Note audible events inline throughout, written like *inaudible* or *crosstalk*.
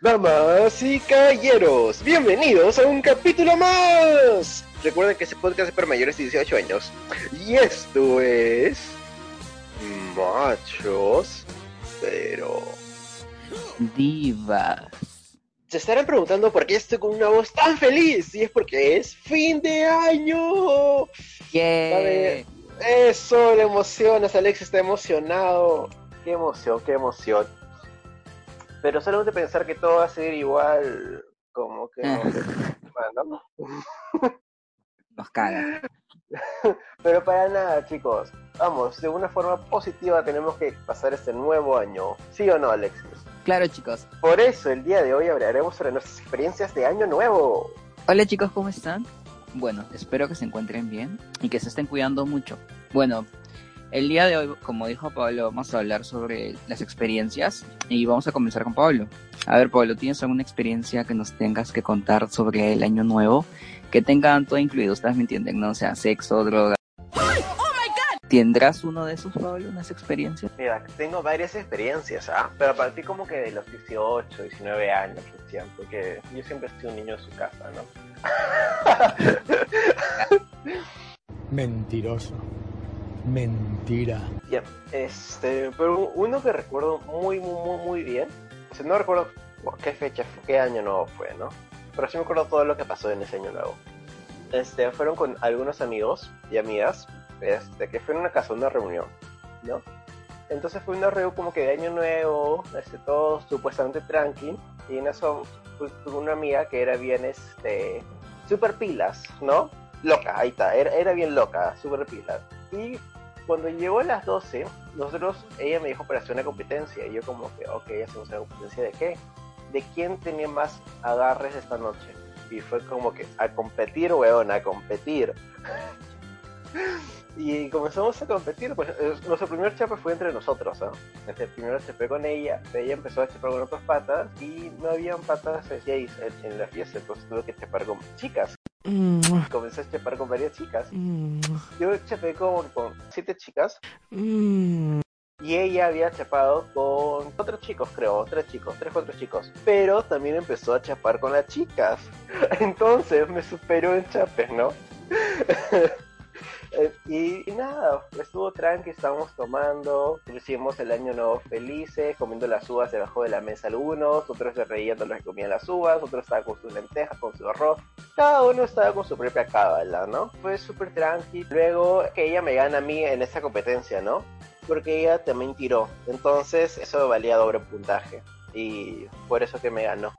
Damas y caballeros, bienvenidos a un capítulo más. Recuerden que este podcast es para mayores de 18 años. Y esto es... Machos, pero... Divas. Se estarán preguntando por qué estoy con una voz tan feliz. Y es porque es fin de año. Yeah. Eso, le emocionas. Alex está emocionado. Qué emoción, qué emoción. Pero solamente pensar que todo va a ser igual, como que... ¿no? Nos caga. *laughs* Pero para nada, chicos. Vamos, de una forma positiva tenemos que pasar este nuevo año. ¿Sí o no, Alexis? Claro, chicos. Por eso el día de hoy hablaremos sobre nuestras experiencias de año nuevo. Hola, chicos, ¿cómo están? Bueno, espero que se encuentren bien y que se estén cuidando mucho. Bueno, el día de hoy, como dijo Pablo, vamos a hablar sobre las experiencias y vamos a comenzar con Pablo. A ver, Pablo, ¿tienes alguna experiencia que nos tengas que contar sobre el año nuevo? Que tengan todo incluido, ustedes me entienden, ¿no? O sea, sexo, droga. ¿Tendrás uno de esos, Pablo, unas experiencias? Mira, tengo varias experiencias, ¿ah? Pero a partir como que de los 18, 19 años, Cristian, porque yo siempre he sido un niño de su casa, ¿no? *laughs* Mentiroso. Mentira. Ya, este, pero uno que recuerdo muy, muy, muy, bien, o sea, no recuerdo qué fecha, qué año nuevo fue, ¿no? Pero sí me acuerdo todo lo que pasó en ese año nuevo. Este, fueron con algunos amigos y amigas, este, que fueron a casa, una reunión, ¿no? Entonces fue una reunión como que de año nuevo, este, todo supuestamente tranqui, y en eso pues, tuve una amiga que era bien, este, super pilas, ¿no? Loca, ahí está, era, era bien loca, super pilas. Y cuando llegó a las 12, nosotros, ella me dijo para hacer una competencia. Y yo como que, ok, hacemos una competencia de qué? De quién tenía más agarres esta noche. Y fue como que, a competir, weón, a competir. *laughs* y comenzamos a competir, pues nuestro primer chape fue entre nosotros, ¿no? Este, primero chapé con ella, ella empezó a chapar con otras patas y no habían patas en, en la fiesta, entonces tuve que chapar con chicas. Comencé a chapar con varias chicas. Yo chapé con, con siete chicas. Y ella había chapado con otros chicos, creo, tres chicos, tres, cuatro chicos. Pero también empezó a chapar con las chicas. *laughs* Entonces me superó en chapes, ¿no? *laughs* y, y, nada, estuvo tranqui, estábamos tomando, hicimos el año nuevo felices, comiendo las uvas debajo de la mesa algunos, otros se reían de los que comían las uvas, otros estaban con sus lentejas, con su arroz, cada uno estaba con su propia cábala, ¿no? Fue súper tranqui. Luego que ella me gana a mí en esta competencia, ¿no? Porque ella también tiró, entonces eso valía doble puntaje y por eso que me ganó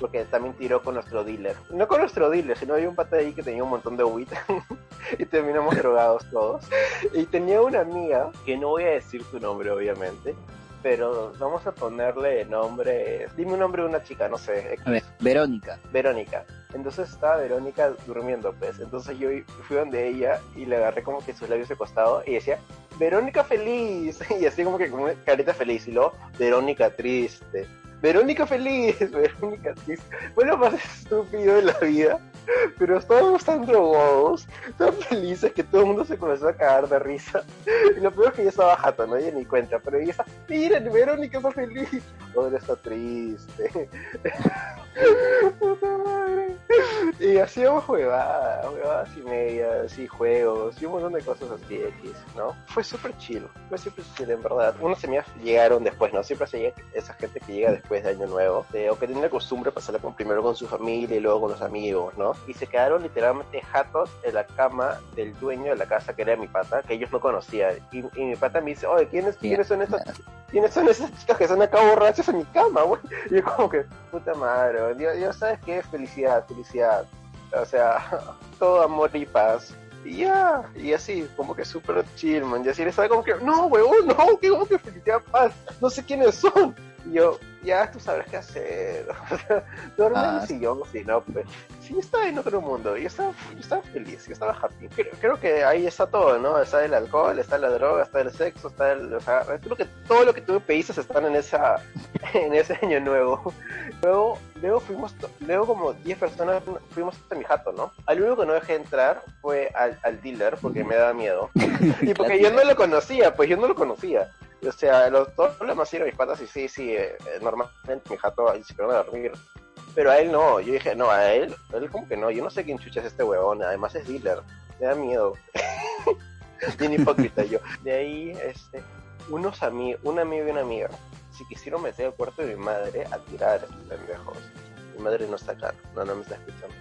porque también tiró con nuestro dealer. No con nuestro dealer, sino había un pata ahí que tenía un montón de weed *laughs* y terminamos drogados todos. Y tenía una amiga, que no voy a decir su nombre obviamente, pero vamos a ponerle nombre. Dime un nombre de una chica, no sé. A ver, Verónica. Verónica. Entonces estaba Verónica durmiendo, pues. Entonces yo fui donde ella y le agarré como que sus labios de costado y decía, Verónica feliz. *laughs* Y así como que con una carita feliz. Y luego, Verónica triste. Verónica feliz, *laughs* Verónica. Fue lo más estúpido de la vida. Pero estábamos tan drogados, tan felices que todo el mundo se comenzó a cagar de risa. Y lo peor es que ella estaba jata, no ella ni cuenta. Pero ella está, miren, Verónica está feliz. Ahora está triste. Puta madre. Y hacíamos juegadas, juegadas y medias, y juegos, y un montón de cosas así X, ¿no? Fue súper chill, fue súper chill en verdad. Unos semillas llegaron después, ¿no? Siempre se esa gente que llega después de Año Nuevo, o que tiene la costumbre de pasarla con, primero con su familia y luego con los amigos, ¿no? Y se quedaron literalmente jatos en la cama del dueño de la casa, que era mi pata, que ellos no conocían. Y, y mi pata me dice, oye, ¿quiénes, ¿quiénes son estas ¿quiénes son esas chicas que están acá borrachas en mi cama, güey? *laughs* Y yo como que, puta madre, güey. Dios, Dios, ¿sabes qué? Felicidad, felicidad. O sea, *laughs* todo amor y paz. Y ya, y así, como que súper chill, man. Y así le estaba como que, no, weón, no, que como que felicidad, paz. No sé quiénes son. Y yo, ya tú sabrás qué hacer. *laughs* Duerme ah. en el sillón, si no, pues. Sí, estaba en otro mundo. Yo estaba, yo estaba feliz, yo estaba happy. Creo, creo, que ahí está todo, ¿no? Está el alcohol, está la droga, está el sexo, está el. O sea, creo que todo lo que tú pediste están en esa *laughs* en ese año nuevo. Luego, luego fuimos, luego como 10 personas fuimos hasta mi jato, ¿no? Al único que no dejé entrar fue al, al dealer porque me daba miedo. *laughs* y porque yo no lo conocía, pues yo no lo conocía. O sea, los, los demás sí mis patas y sí, sí, eh, eh, normalmente mi jato se quedó a dormir. Pero a él no, yo dije, no, a él, él como que no, yo no sé quién chucha es este huevón, además es dealer, me da miedo. *laughs* Bien hipócrita yo. De ahí, este, unos amigos, un amigo y una amiga, si quisieron meter al cuarto de mi madre a tirar, pendejos. Mi madre no está acá, no, no me está escuchando.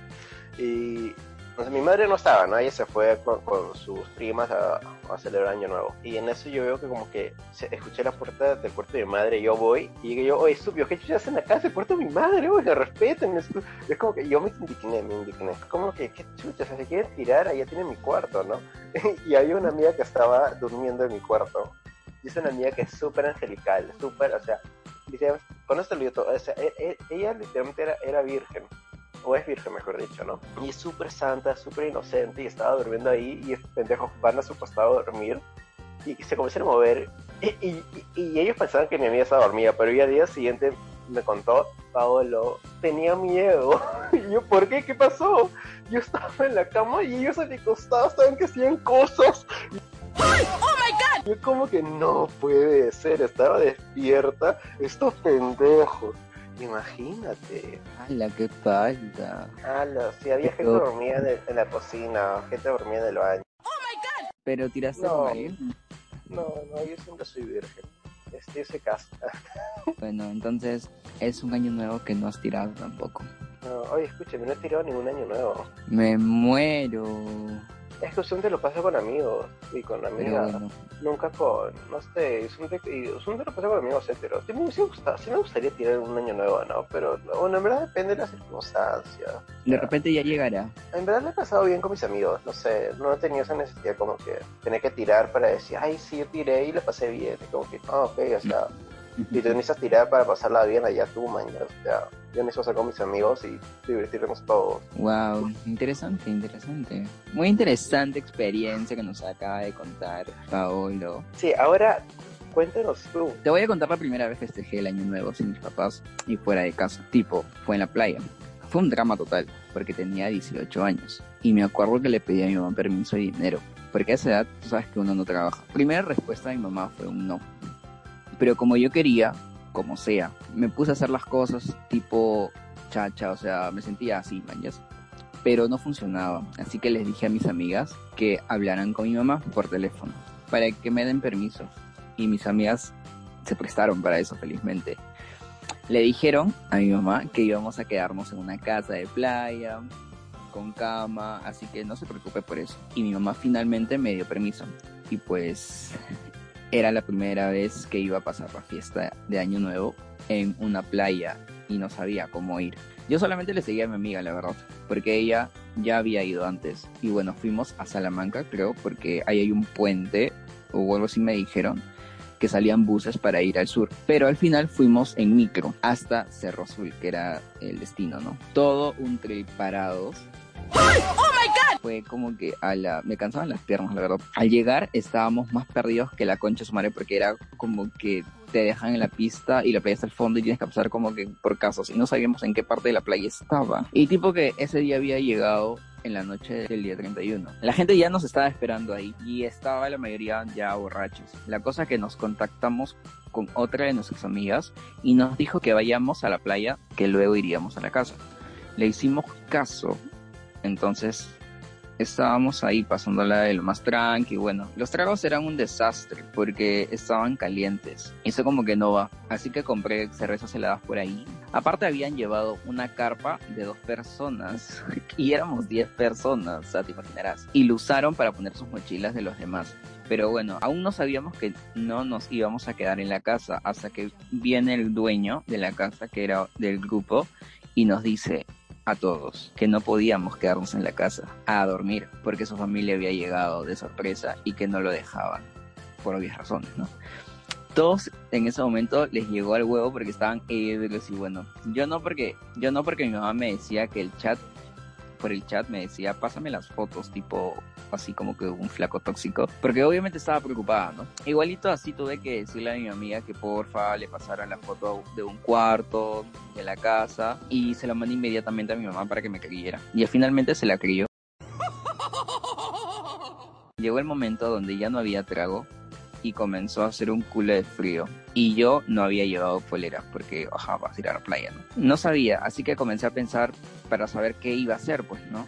Y sea, mi madre no estaba, ¿no? Ella se fue con, sus primas a, celebrar Año Nuevo. Y en eso yo veo que como que se, escuché la puerta del cuarto de mi madre, y yo voy, y digo yo, oye, estúpido, ¿qué chuchas hacen acá? Es el cuarto de mi madre, oye, respeten. Es, es como que yo me indigné, me indigné. Como que, ¿qué chuchas? Se quieren tirar, allá tiene mi cuarto, ¿no? *laughs* y había una amiga que estaba durmiendo en mi cuarto. Y es una amiga que es súper angelical, súper, o sea, dice, con esto lo digo o sea, e, e, ella literalmente era, era virgen o es virgen mejor dicho, ¿no? Y es súper santa, súper inocente y estaba durmiendo ahí y estos pendejos van a su costado a dormir y se comienzan a mover y, y, y, ellos pensaban que mi amiga estaba dormida, pero ella al día siguiente me contó, Paolo, tenía miedo. *laughs* Y yo, ¿por qué? ¿Qué pasó? Yo estaba en la cama y ellos a mi costado estaban que hacían cosas. ¡Ay! ¡Oh my god! Yo como que no puede ser, estaba despierta, estos pendejos. Imagínate. ¡Hala, qué falta! ¡Hala! Si había gente dormida en, en, la cocina, gente dormida en el baño. ¡Oh my god! ¿Pero tiraste No. alguien? No, no, yo siempre soy virgen. Este se casa. *laughs* Bueno, entonces es un año nuevo que no has tirado tampoco. No, oye, escúchame, no he tirado ningún año nuevo. Me muero. Es que usualmente lo paso con amigos y con amigas. bueno, Nunca con, no sé, usualmente, y usualmente lo paso con amigos heteros. Sí, me, sí gusta- sí me gustaría tirar un año nuevo, ¿no? Pero, no, bueno, en verdad depende de las circunstancias. de repente ya llegará. En verdad lo he pasado bien con mis amigos, no sé, no he tenido esa necesidad como que tener que tirar para decir, ay, sí, yo tiré y lo pasé bien. Y como que, ah, ok, o sea, si tú necesitas tirar para pasarla bien, allá tú, mañana. O sea, yo necesito estar con mis amigos y divertirnos todos. Wow, interesante, interesante. Muy interesante experiencia que nos acaba de contar Paolo. Sí, ahora cuéntanos tú. Te voy a contar la primera vez que festejé el año nuevo sin mis papás y fuera de casa. Tipo, fue en la playa. Fue un drama total, porque tenía 18 años. Y me acuerdo que le pedí a mi mamá permiso y dinero. Porque a esa edad, tú sabes que uno no trabaja. Primera respuesta de mi mamá fue un no. Pero como yo quería, como sea, me puse a hacer las cosas tipo chacha, o sea, me sentía así, mañas. Pero no funcionaba. Así que les dije a mis amigas que hablaran con mi mamá por teléfono para que me den permiso. Y mis amigas se prestaron para eso, felizmente. Le dijeron a mi mamá que íbamos a quedarnos en una casa de playa, con cama, así que no se preocupe por eso. Y mi mamá finalmente me dio permiso. Y pues era la primera vez que iba a pasar la fiesta de Año Nuevo en una playa y no sabía cómo ir. Yo solamente le seguía a mi amiga, la verdad, porque ella ya había ido antes. Y bueno, fuimos a Salamanca, creo, porque ahí hay un puente o algo así me dijeron que salían buses para ir al sur. Pero al final fuimos en micro hasta Cerro Azul, que era el destino, ¿no? Todo un trip parados. Fue como que a la... me cansaban las piernas, la verdad. Al llegar estábamos más perdidos que la concha de su madre porque era como que te dejan en la pista y la playa está al fondo y tienes que pasar como que por casos y no sabíamos en qué parte de la playa estaba. Y tipo que ese día había llegado en la noche del día 31. La gente ya nos estaba esperando ahí y estaba la mayoría ya borrachos. La cosa que nos contactamos con otra de nuestras amigas y nos dijo que vayamos a la playa, que luego iríamos a la casa. Le hicimos caso, entonces estábamos ahí pasándola de lo más tranqui. Bueno, los tragos eran un desastre porque estaban calientes. Eso como que no va. Así que compré cervezas heladas por ahí. Aparte habían llevado una carpa de dos personas *laughs* y éramos 10 personas, o sea, te imaginarás. Y lo usaron para poner sus mochilas de los demás. Pero bueno, aún no sabíamos que no nos íbamos a quedar en la casa hasta que viene el dueño de la casa, que era del grupo, y nos dice a todos que no podíamos quedarnos en la casa a dormir porque su familia había llegado de sorpresa y que no lo dejaban por obvias razones, ¿no? Todos en ese momento les llegó al huevo porque estaban ebrios y bueno, yo no porque yo no porque mi mamá me decía que el chat por el chat me decía, pásame las fotos, tipo así como que un flaco tóxico, porque obviamente estaba preocupada, ¿no? Igualito así tuve que decirle a mi amiga que porfa le pasara la foto de un cuarto, de la casa, y se la mandé inmediatamente a mi mamá para que me creyera. Y finalmente se la creyó. Llegó el momento donde ya no había trago y comenzó a hacer un culo de frío. Y yo no había llevado polera porque, ajá, vas a ir a la playa, ¿no? No sabía, así que comencé a pensar para saber qué iba a hacer, pues, ¿no?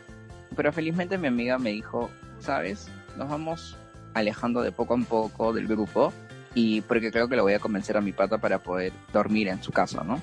Pero felizmente mi amiga me dijo, ¿sabes? Nos vamos alejando de poco en poco del grupo y porque creo que lo voy a convencer a mi pata para poder dormir en su casa, ¿no?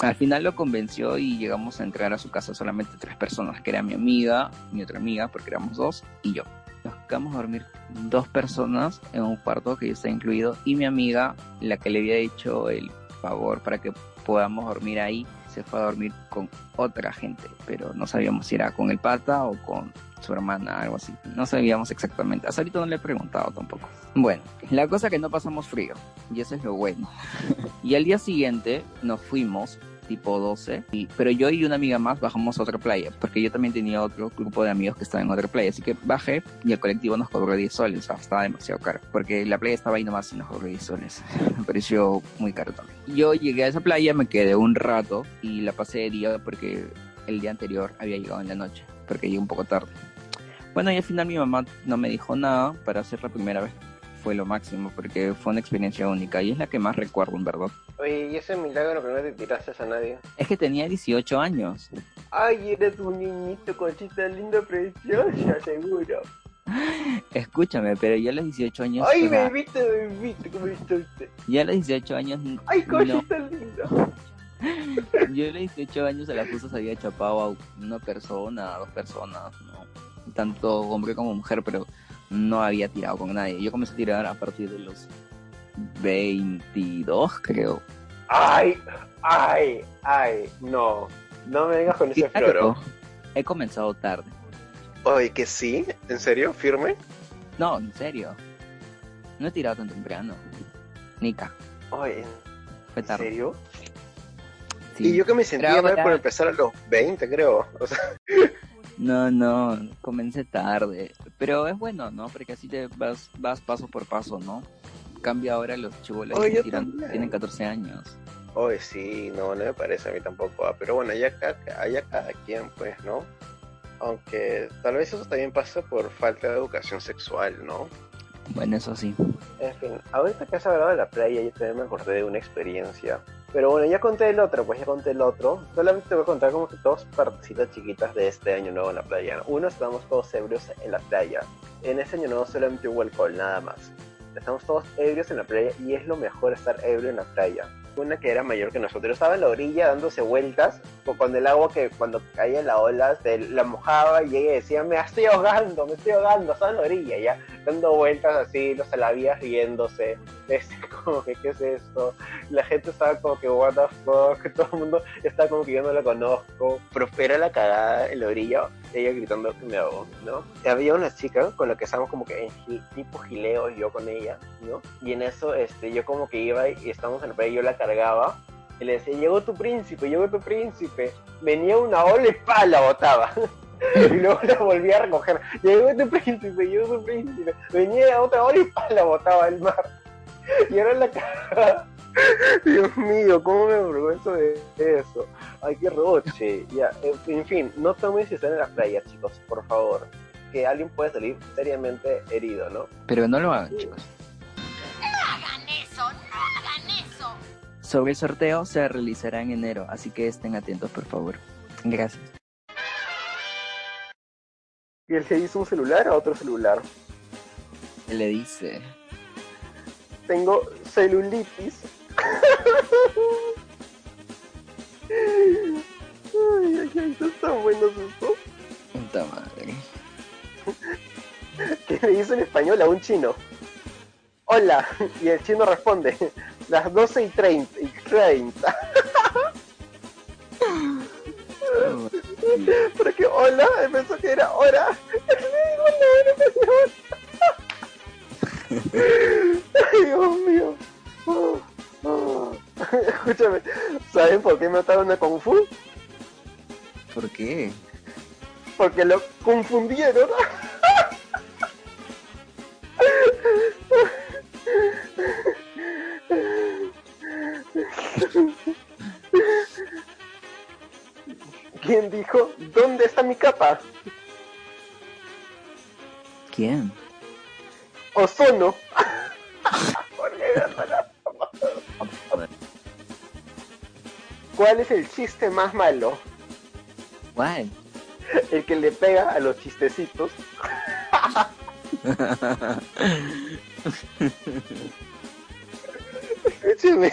Al final lo convenció y llegamos a entrar a su casa solamente tres personas, que era mi amiga, mi otra amiga, porque éramos dos, y yo. Nos quedamos a dormir dos personas en un cuarto que yo estaba incluido, y mi amiga, la que le había hecho el favor para que podamos dormir ahí, se fue a dormir con otra gente, pero no sabíamos si era con el pata o con su hermana, algo así. No sabíamos exactamente. Hasta ahorita no le he preguntado tampoco. Bueno, la cosa que no pasamos frío, y eso es lo bueno. *laughs* y al día siguiente nos fuimos tipo 12, y, pero yo y una amiga más bajamos a otra playa, porque yo también tenía otro grupo de amigos que estaban en otra playa, así que bajé y el colectivo nos cobró 10 soles, o sea, estaba demasiado caro, porque la playa estaba ahí nomás y nos cobró 10 soles, *laughs* me pareció muy caro también. Yo llegué a esa playa, me quedé un rato y la pasé de día porque el día anterior había llegado en la noche, porque llegué un poco tarde. Bueno, y al final mi mamá no me dijo nada para hacer la primera vez. Fue lo máximo, porque fue una experiencia única y es la que más recuerdo, en verdad. Oye, ¿y ese milagro que no te tiraste a nadie? Es que tenía 18 años. Ay, eres un niñito, conchita linda, preciosa, *laughs* seguro. Escúchame, pero yo a los 18 años... Ay, o sea, bebito, bebito, ¿cómo estás? yo a los 18 años... Ay, no, conchita linda. *laughs* yo a los 18 años a las cosas había chapado a una persona, a dos personas, ¿no? Tanto hombre como mujer, pero no había tirado con nadie. Yo comencé a tirar a partir de los 22, creo. Ay, ay, ay, no. No me vengas con ese Claro, floro. He comenzado tarde. Oye, que sí, ¿en serio? ¿Firme? No, en serio. No he tirado tan temprano. Nica, Oye, fue ¿en tarde. serio? Sí. Y yo que me sentía mal por empezar a los 20, creo. O sea, No, no, comencé tarde. Pero es bueno, ¿no? Porque así te vas, vas paso por paso, ¿no? Cambia ahora los chibolos que tiran, tienen 14 años. oye, sí, no, no me parece a mí tampoco. ah, Pero bueno, ya cada, ya cada quien, pues, ¿no? Aunque tal vez eso también pasa por falta de educación sexual, ¿no? Bueno, eso sí. En fin, ahorita que has hablado de la playa, yo también me acordé de una experiencia. Pero bueno, ya conté el otro, pues ya conté el otro. Solamente te voy a contar como que dos partecitas chiquitas de este año nuevo en la playa. Uno, estábamos todos ebrios en la playa. En ese año nuevo solamente hubo alcohol, nada más. Estamos todos ebrios en la playa y es lo mejor estar ebrio en la playa. Una que era mayor que nosotros. Estaba en la orilla dándose vueltas co- con el agua que cuando caía en la ola se la mojaba y ella decía, me estoy ahogando, me estoy ahogando, estaba en la orilla ya, dando vueltas así, los alabías riéndose, *laughs* este, como que, ¿qué es esto? La gente estaba como que, what the fuck, *laughs* todo el mundo estaba como que yo no la conozco, pero era la cagada en la orilla, ella gritando que me ahogo, ¿no? Había una chica con la que estábamos como que en tipo gileo, yo con ella, ¿no? Y en eso, este, yo como que iba y estábamos en la playa, yo la cargaba, y le decía, llegó tu príncipe, llegó tu príncipe, venía una ola y ¡pa! la botaba. *laughs* y luego la volví a recoger, llegó tu príncipe, llegó tu príncipe, venía otra ola y ¡pa! la botaba al mar. Y ahora la cagada. *laughs* Dios mío, cómo me avergüenzo de eso. Ay, qué roche. Ya, en en fin, no tomen si están en la playa, chicos, por favor. Que alguien puede salir seriamente herido, ¿no? Pero no lo hagan, chicos. Sobre el sorteo se realizará en enero, así que estén atentos, por favor. Gracias. Y él se hizo un celular a otro celular. ¿Qué le dice? Tengo celulitis. Ay, ay, ay, ¿están tan buenos estos? Puta madre. *laughs* que le dice en español a un chino. Hola, y el chino responde, las 12 y 30. Y 30. Porque hola, él pensó que era hora. Le digo. Ay, Dios mío. Oh, oh. Escúchame, ¿saben por qué mataron a Kung Fu? ¿Por qué? Porque lo confundieron. Quién dijo, ¿dónde está mi capa? ¿Quién? Ozono. ¿Cuál es el chiste más malo? ¿Cuál? El que le pega a los chistecitos. *laughs* *laughs* Escúcheme,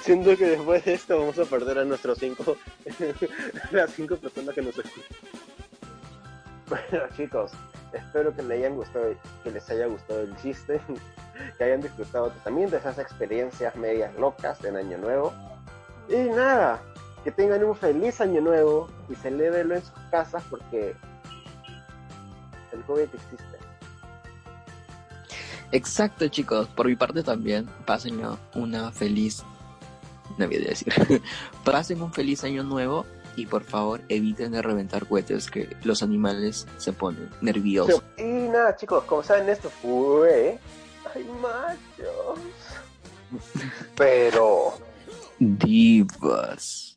siento que después de esto vamos a perder a nuestros cinco, *laughs* las cinco personas que nos escuchan. Bueno chicos, espero que les hayan gustado, que les haya gustado el chiste, *laughs* que hayan disfrutado también de esas experiencias medias locas en Año Nuevo. Y nada, que tengan un feliz Año Nuevo y celebrenlo en sus casas porque el COVID existe. Exacto, chicos. Por mi parte también, pasen una feliz Navidad, decir. *laughs* pasen un feliz año nuevo y por favor eviten de reventar cohetes que los animales se ponen nerviosos. Y nada, chicos, como saben, esto fue. ¡Ay, machos! *laughs* Pero. Divas.